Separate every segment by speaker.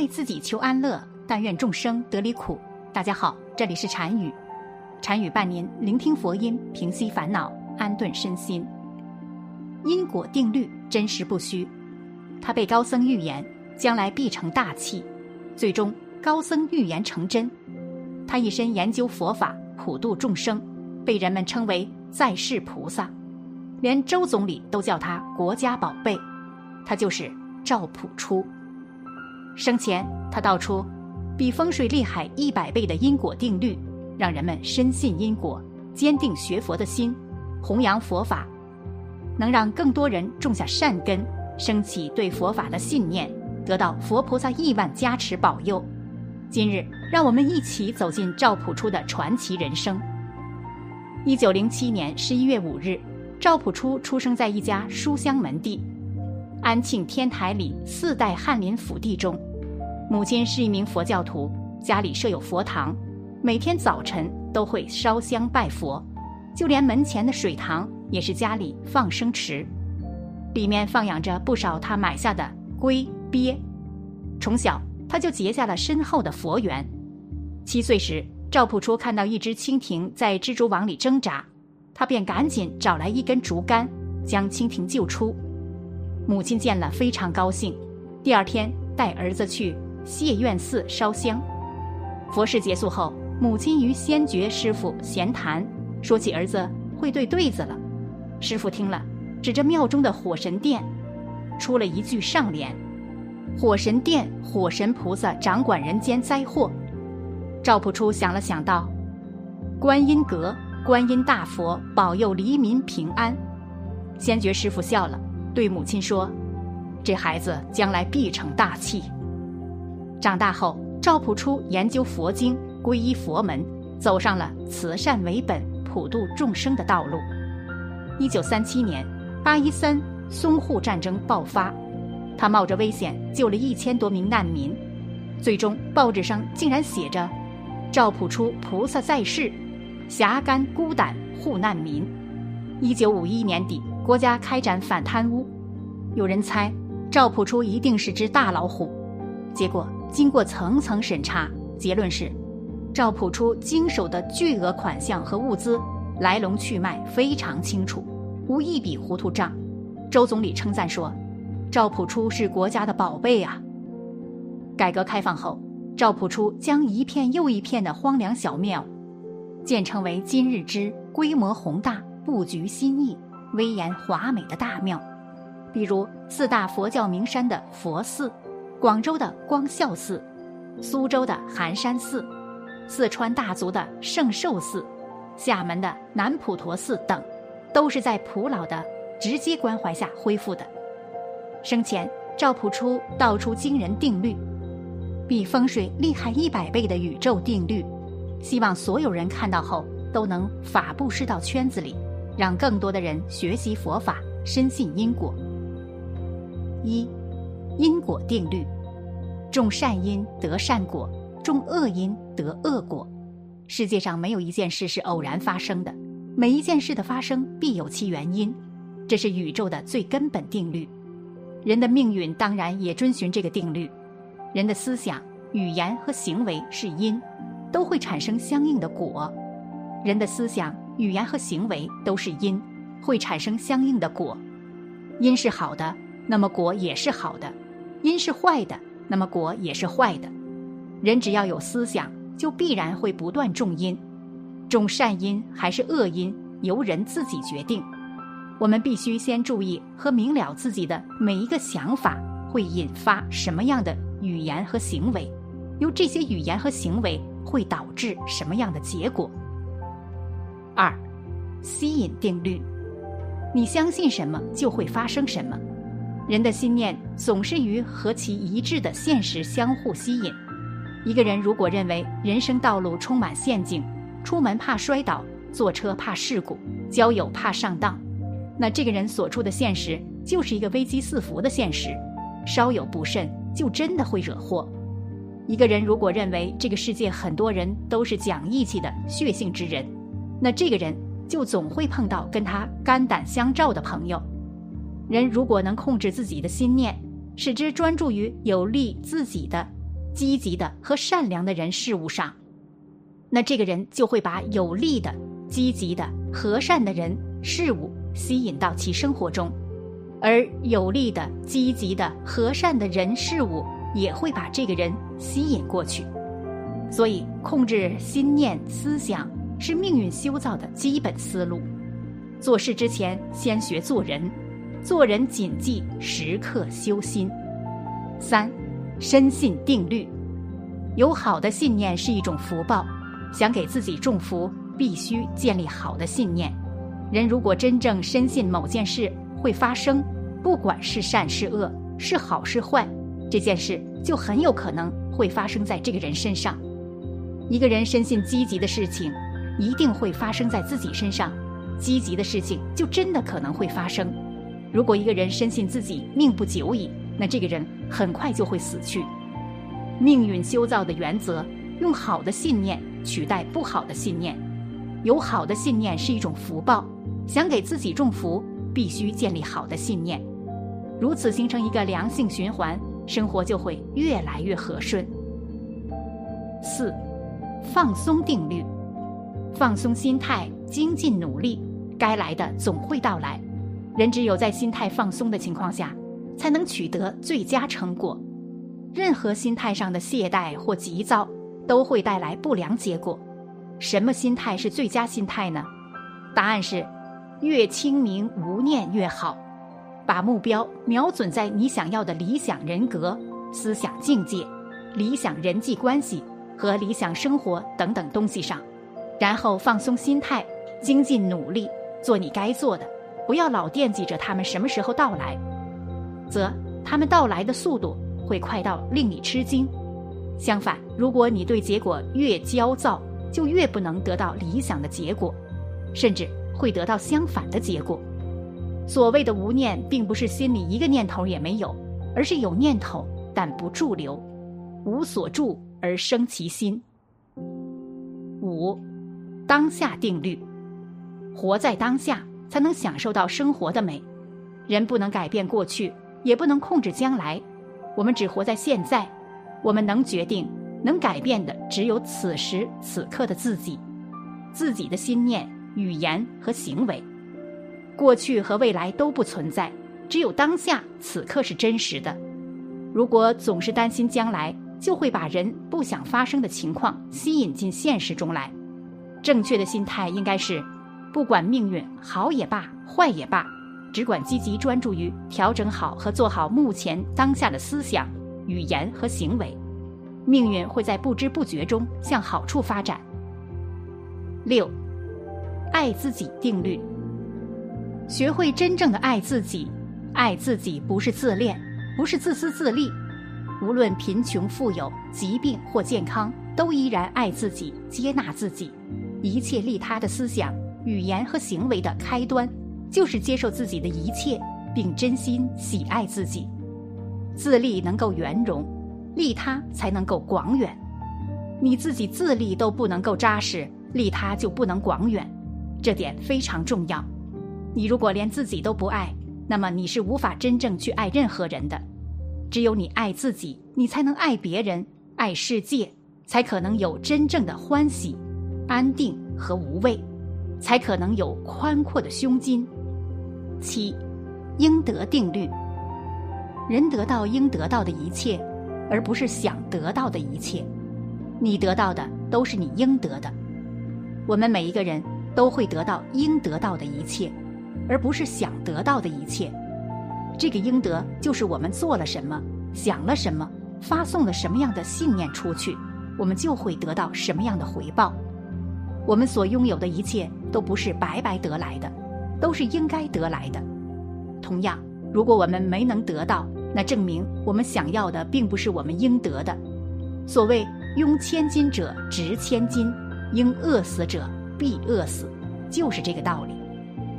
Speaker 1: 为自己求安乐，但愿众生得离苦。大家好，这里是禅语，禅语伴您聆听佛音，平息烦恼，安顿身心。因果定律真实不虚，他被高僧预言将来必成大器，最终高僧预言成真。他一生研究佛法，普度众生，被人们称为在世菩萨，连周总理都叫他国家宝贝。他就是赵朴初。生前，他道出比风水厉害一百倍的因果定律，让人们深信因果，坚定学佛的心，弘扬佛法，能让更多人种下善根，升起对佛法的信念，得到佛菩萨亿万加持保佑。今日，让我们一起走进赵朴初的传奇人生。一九零七年十一月五日，赵朴初出生在一家书香门第。安庆天台里四代翰林府邸中，母亲是一名佛教徒，家里设有佛堂，每天早晨都会烧香拜佛，就连门前的水塘也是家里放生池，里面放养着不少他买下的龟鳖。从小他就结下了深厚的佛缘。七岁时，赵朴初看到一只蜻蜓在蜘蛛网里挣扎，他便赶紧找来一根竹竿，将蜻蜓救出。母亲见了非常高兴，第二天带儿子去谢愿寺烧香。佛事结束后，母亲与仙觉师傅闲谈，说起儿子会对对子了。师傅听了，指着庙中的火神殿，出了一句上联：“火神殿，火神菩萨掌管人间灾祸。”赵朴初想了想道：“观音阁，观音大佛保佑黎民平安。”仙觉师傅笑了。对母亲说：“这孩子将来必成大器。”长大后，赵朴初研究佛经，皈依佛门，走上了慈善为本、普度众生的道路。一九三七年，八一三淞沪战争爆发，他冒着危险救了一千多名难民，最终报纸上竟然写着：“赵朴初菩萨在世，侠肝孤胆护难民。”一九五一年底。国家开展反贪污，有人猜赵朴初一定是只大老虎，结果经过层层审查，结论是赵朴初经手的巨额款项和物资来龙去脉非常清楚，无一笔糊涂账。周总理称赞说：“赵朴初是国家的宝贝啊！”改革开放后，赵朴初将一片又一片的荒凉小庙建成为今日之规模宏大、布局新意。威严华美的大庙，比如四大佛教名山的佛寺，广州的光孝寺，苏州的寒山寺，四川大足的圣寿寺，厦门的南普陀寺等，都是在普老的直接关怀下恢复的。生前，赵朴初道出惊人定律，比风水厉害一百倍的宇宙定律，希望所有人看到后都能法布施到圈子里。让更多的人学习佛法，深信因果。一，因果定律：种善因得善果，种恶因得恶果。世界上没有一件事是偶然发生的，每一件事的发生必有其原因，这是宇宙的最根本定律。人的命运当然也遵循这个定律。人的思想、语言和行为是因，都会产生相应的果。人的思想。语言和行为都是因，会产生相应的果。因是好的，那么果也是好的；因是坏的，那么果也是坏的。人只要有思想，就必然会不断种因。种善因还是恶因，由人自己决定。我们必须先注意和明了自己的每一个想法会引发什么样的语言和行为，由这些语言和行为会导致什么样的结果。二，吸引定律，你相信什么就会发生什么。人的心念总是与和其一致的现实相互吸引。一个人如果认为人生道路充满陷阱，出门怕摔倒，坐车怕事故，交友怕上当，那这个人所处的现实就是一个危机四伏的现实，稍有不慎就真的会惹祸。一个人如果认为这个世界很多人都是讲义气的血性之人，那这个人就总会碰到跟他肝胆相照的朋友。人如果能控制自己的心念，使之专注于有利自己的、积极的和善良的人事物上，那这个人就会把有利的、积极的、和善的人事物吸引到其生活中，而有利的、积极的、和善的人事物也会把这个人吸引过去。所以，控制心念思想是命运修造的基本思路。做事之前，先学做人。做人谨记时刻修心。三，深信定律。有好的信念是一种福报，想给自己种福，必须建立好的信念。人如果真正深信某件事会发生，不管是善是恶，是好是坏，这件事就很有可能会发生在这个人身上。一个人深信积极的事情一定会发生在自己身上，积极的事情就真的可能会发生。如果一个人深信自己命不久矣，那这个人很快就会死去。命运修造的原则，用好的信念取代不好的信念。有好的信念是一种福报，想给自己种福，必须建立好的信念。如此形成一个良性循环，生活就会越来越和顺。四，放松定律，放松心态，精进努力，该来的总会到来。人只有在心态放松的情况下，才能取得最佳成果。任何心态上的懈怠或急躁，都会带来不良结果。什么心态是最佳心态呢？答案是：越清明无念越好。把目标瞄准在你想要的理想人格、思想境界、理想人际关系和理想生活等等东西上，然后放松心态，精进努力，做你该做的。不要老惦记着他们什么时候到来，则他们到来的速度会快到令你吃惊。相反，如果你对结果越焦躁，就越不能得到理想的结果，甚至会得到相反的结果。所谓的无念，并不是心里一个念头也没有，而是有念头但不驻留，无所住而生其心。五，当下定律，活在当下。才能享受到生活的美。人不能改变过去，也不能控制将来，我们只活在现在。我们能决定、能改变的只有此时此刻的自己，自己的心念、语言和行为。过去和未来都不存在，只有当下此刻是真实的。如果总是担心将来，就会把人不想发生的情况吸引进现实中来。正确的心态应该是。不管命运好也罢，坏也罢，只管积极专注于调整好和做好目前当下的思想、语言和行为，命运会在不知不觉中向好处发展。六，爱自己定律。学会真正的爱自己，爱自己不是自恋，不是自私自利，无论贫穷富有、疾病或健康，都依然爱自己、接纳自己，一切利他的思想。语言和行为的开端，就是接受自己的一切，并真心喜爱自己。自立能够圆融，利他才能够广远。你自己自立都不能够扎实，利他就不能广远，这点非常重要。你如果连自己都不爱，那么你是无法真正去爱任何人的。只有你爱自己，你才能爱别人、爱世界，才可能有真正的欢喜、安定和无畏。才可能有宽阔的胸襟。七，应得定律。人得到应得到的一切，而不是想得到的一切。你得到的都是你应得的。我们每一个人都会得到应得到的一切，而不是想得到的一切。这个应得就是我们做了什么，想了什么，发送了什么样的信念出去，我们就会得到什么样的回报。我们所拥有的一切都不是白白得来的，都是应该得来的。同样，如果我们没能得到，那证明我们想要的并不是我们应得的。所谓“拥千金者值千金，应饿死者必饿死”，就是这个道理。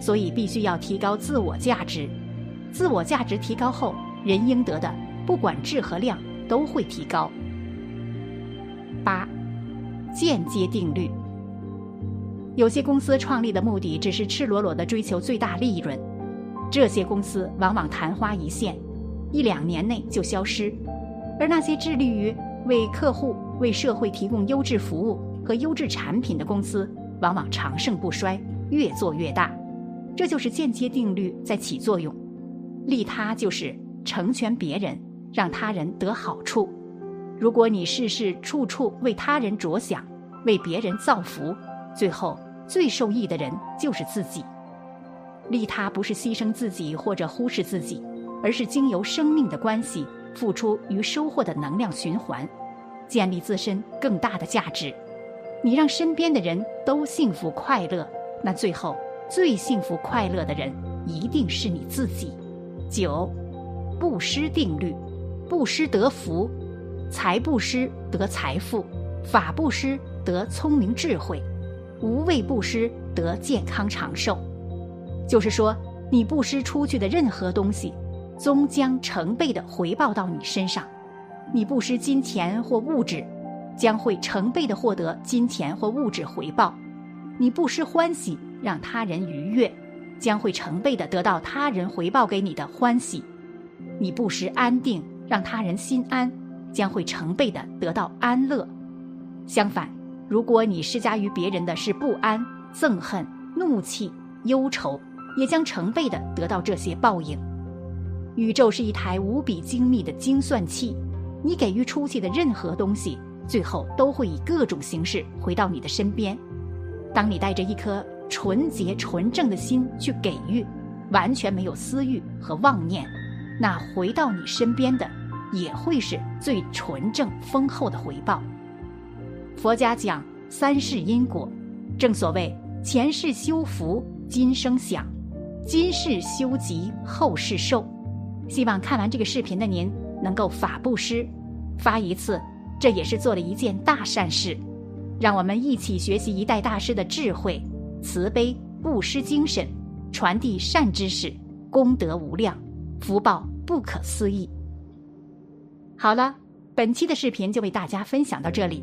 Speaker 1: 所以，必须要提高自我价值。自我价值提高后，人应得的，不管质和量，都会提高。八，间接定律。有些公司创立的目的只是赤裸裸的追求最大利润，这些公司往往昙花一现，一两年内就消失；而那些致力于为客户、为社会提供优质服务和优质产品的公司，往往长盛不衰，越做越大。这就是间接定律在起作用。利他就是成全别人，让他人得好处。如果你事事处处为他人着想，为别人造福，最后最受益的人就是自己。利他不是牺牲自己或者忽视自己，而是经由生命的关系付出与收获的能量循环，建立自身更大的价值。你让身边的人都幸福快乐，那最后最幸福快乐的人一定是你自己。九，布施定律，布施得福，财布施得财富，法布施得聪明智慧，无畏布施得健康长寿。就是说，你布施出去的任何东西，终将成倍的回报到你身上。你布施金钱或物质，将会成倍的获得金钱或物质回报。你布施欢喜，让他人愉悦。将会成倍的得到他人回报给你的欢喜，你不时安定，让他人心安，将会成倍的得到安乐。相反，如果你施加于别人的是不安、憎恨、怒气、忧愁，也将成倍的得到这些报应。宇宙是一台无比精密的精算器，你给予出去的任何东西，最后都会以各种形式回到你的身边。当你带着一颗。纯洁纯正的心去给予，完全没有私欲和妄念，那回到你身边的也会是最纯正丰厚的回报。佛家讲三世因果，正所谓前世修福，今生享；今世修吉，后世寿。希望看完这个视频的您能够法布施，发一次，这也是做了一件大善事。让我们一起学习一代大师的智慧。慈悲布施精神，传递善知识，功德无量，福报不可思议。好了，本期的视频就为大家分享到这里，